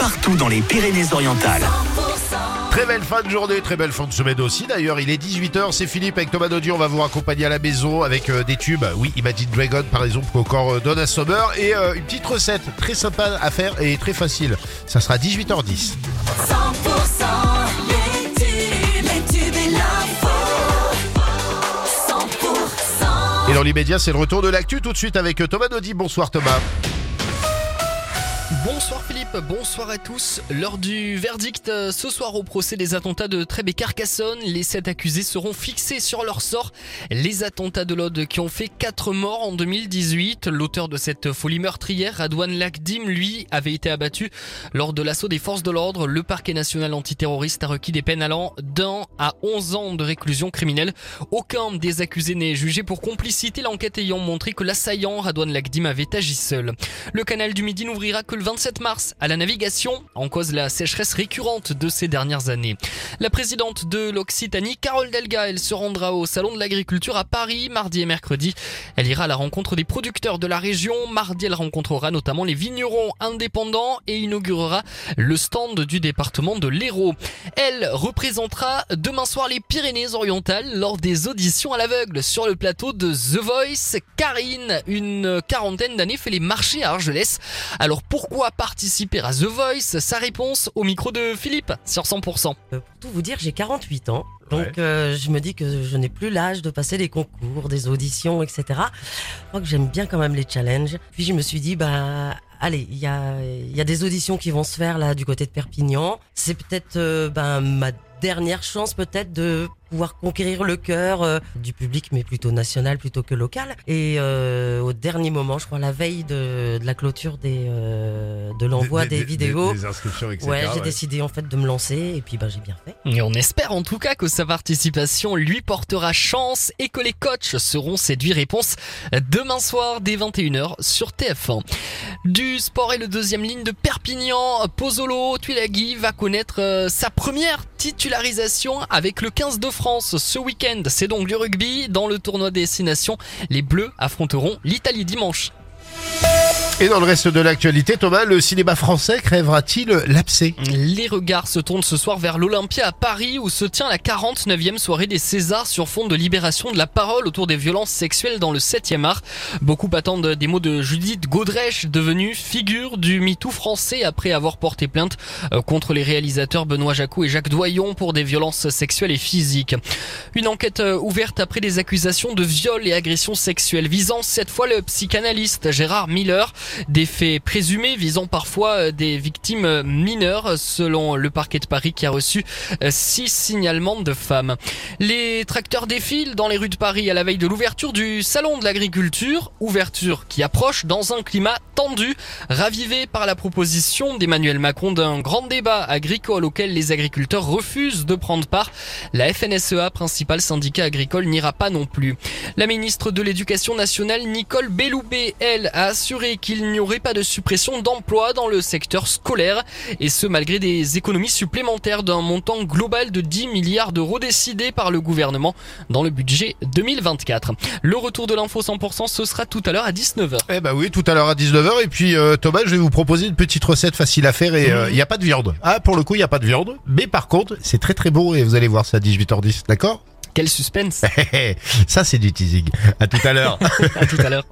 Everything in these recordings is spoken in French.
partout dans les Pyrénées-Orientales. Très belle fin de journée, très belle fin de semaine aussi. D'ailleurs, il est 18h, c'est Philippe avec Thomas Dodi. On va vous accompagner à la maison avec euh, des tubes. Oui, Imagine Dragon par exemple, encore euh, Donna Summer. Et euh, une petite recette très sympa à faire et très facile. Ça sera 18h10. 100% les tubes, les tubes et l'info. 100% Et dans l'immédiat, c'est le retour de l'actu tout de suite avec Thomas Dodi. Bonsoir Thomas. Bonsoir Philippe, bonsoir à tous. Lors du verdict euh, ce soir au procès des attentats de Trèbes et Carcassonne, les sept accusés seront fixés sur leur sort. Les attentats de l'Aude qui ont fait quatre morts en 2018. L'auteur de cette folie meurtrière, Radouane Lakdim, lui, avait été abattu lors de l'assaut des forces de l'ordre. Le parquet national antiterroriste a requis des peines allant d'un à 11 ans de réclusion criminelle. Aucun des accusés n'est jugé pour complicité, l'enquête ayant montré que l'assaillant, Radouane Lakdim, avait agi seul. Le canal du Midi n'ouvrira que le 27 mars à la navigation, en cause la sécheresse récurrente de ces dernières années. La présidente de l'Occitanie, Carole Delga, elle se rendra au Salon de l'Agriculture à Paris mardi et mercredi. Elle ira à la rencontre des producteurs de la région. Mardi, elle rencontrera notamment les vignerons indépendants et inaugurera le stand du département de l'Hérault. Elle représentera demain soir les Pyrénées-Orientales lors des auditions à l'aveugle sur le plateau de The Voice. Karine, une quarantaine d'années, fait les marchés à Argelès. Alors pourquoi participer à The Voice Sa réponse au micro de Philippe sur 100%. Euh, Pour tout vous dire, j'ai 48 ans. Donc Ouais. euh, je me dis que je n'ai plus l'âge de passer des concours, des auditions, etc. Je crois que j'aime bien quand même les challenges. Puis je me suis dit, bah allez, il y a, il y a des auditions qui vont se faire là du côté de Perpignan. C'est peut-être euh, ben, ma dernière chance peut-être de pouvoir conquérir le cœur euh, du public, mais plutôt national plutôt que local. Et euh, au dernier moment, je crois la veille de, de la clôture des, euh, de l'envoi des, vidéos. Des, inscriptions, etc. Ouais, j'ai ouais. décidé en fait de me lancer et puis bah j'ai bien fait. Et on espère en tout cas que sa participation lui portera chance et que les coachs seront séduits. Réponse demain soir dès 21h sur TF1. Du sport et le deuxième ligne de Perpignan, Pozzolo Tuilagi va connaître euh, sa première titularisation avec le 15 de France ce week-end. C'est donc du rugby dans le tournoi des Nations. Les Bleus affronteront l'Italie dimanche. Et dans le reste de l'actualité, Thomas, le cinéma français crèvera-t-il l'abcès Les regards se tournent ce soir vers l'Olympia à Paris où se tient la 49e soirée des Césars sur fond de libération de la parole autour des violences sexuelles dans le 7e art. Beaucoup attendent des mots de Judith Godrèche, devenue figure du MeToo français après avoir porté plainte euh, contre les réalisateurs Benoît Jacou et Jacques Doyon pour des violences sexuelles et physiques. Une enquête euh, ouverte après des accusations de viol et agressions sexuelles visant cette fois le psychanalyste Gérard Miller. Des faits présumés visant parfois euh, des victimes euh, mineures selon le parquet de Paris qui a reçu euh, six signalements de femmes. Les tracteurs défilent dans les rues de Paris à la veille de l'ouverture du salon de l'agriculture, ouverture qui approche dans un climat tendu, ravivé par la proposition d'Emmanuel Macron d'un grand débat agricole auquel les agriculteurs refusent de prendre part. La FNSEA, principal syndicat agricole, n'ira pas non plus. La ministre de l'Éducation nationale, Nicole Belloubet, elle, a assuré qu'il n'y aurait pas de suppression d'emplois dans le secteur scolaire, et ce malgré des économies supplémentaires d'un montant global de 10 milliards d'euros décidé par le gouvernement dans le budget 2024. Le retour de l'info 100%, ce sera tout à l'heure à 19h. Eh ben oui, tout à l'heure à 19h. Et puis euh, Thomas, je vais vous proposer une petite recette facile à faire et euh, il n'y a pas de viande. Ah, pour le coup, il n'y a pas de viande. Mais par contre, c'est très très bon et vous allez voir ça à 18h10, d'accord? Quel suspense Ça, c'est du teasing. À tout à l'heure. À tout à l'heure.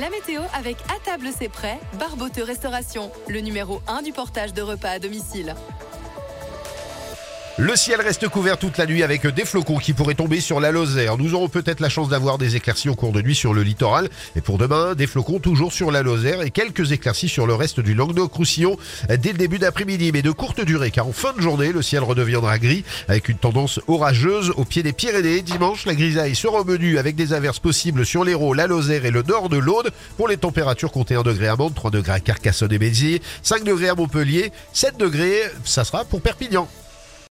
La météo avec À table c'est prêt, Barboteux Restauration, le numéro 1 du portage de repas à domicile. Le ciel reste couvert toute la nuit avec des flocons qui pourraient tomber sur la Lozère. Nous aurons peut-être la chance d'avoir des éclaircies au cours de nuit sur le littoral. Et pour demain, des flocons toujours sur la Lozère et quelques éclaircies sur le reste du Languedoc-Roussillon dès le début d'après-midi, mais de courte durée, car en fin de journée, le ciel redeviendra gris avec une tendance orageuse au pied des Pyrénées. Dimanche, la grisaille sera au menu avec des averses possibles sur l'Hérault, la Lozère et le nord de l'Aude. Pour les températures, comptez 1 degré à Mende, 3 degrés à Carcassonne et Béziers, 5 degrés à Montpellier, 7 degrés, ça sera pour Perpignan.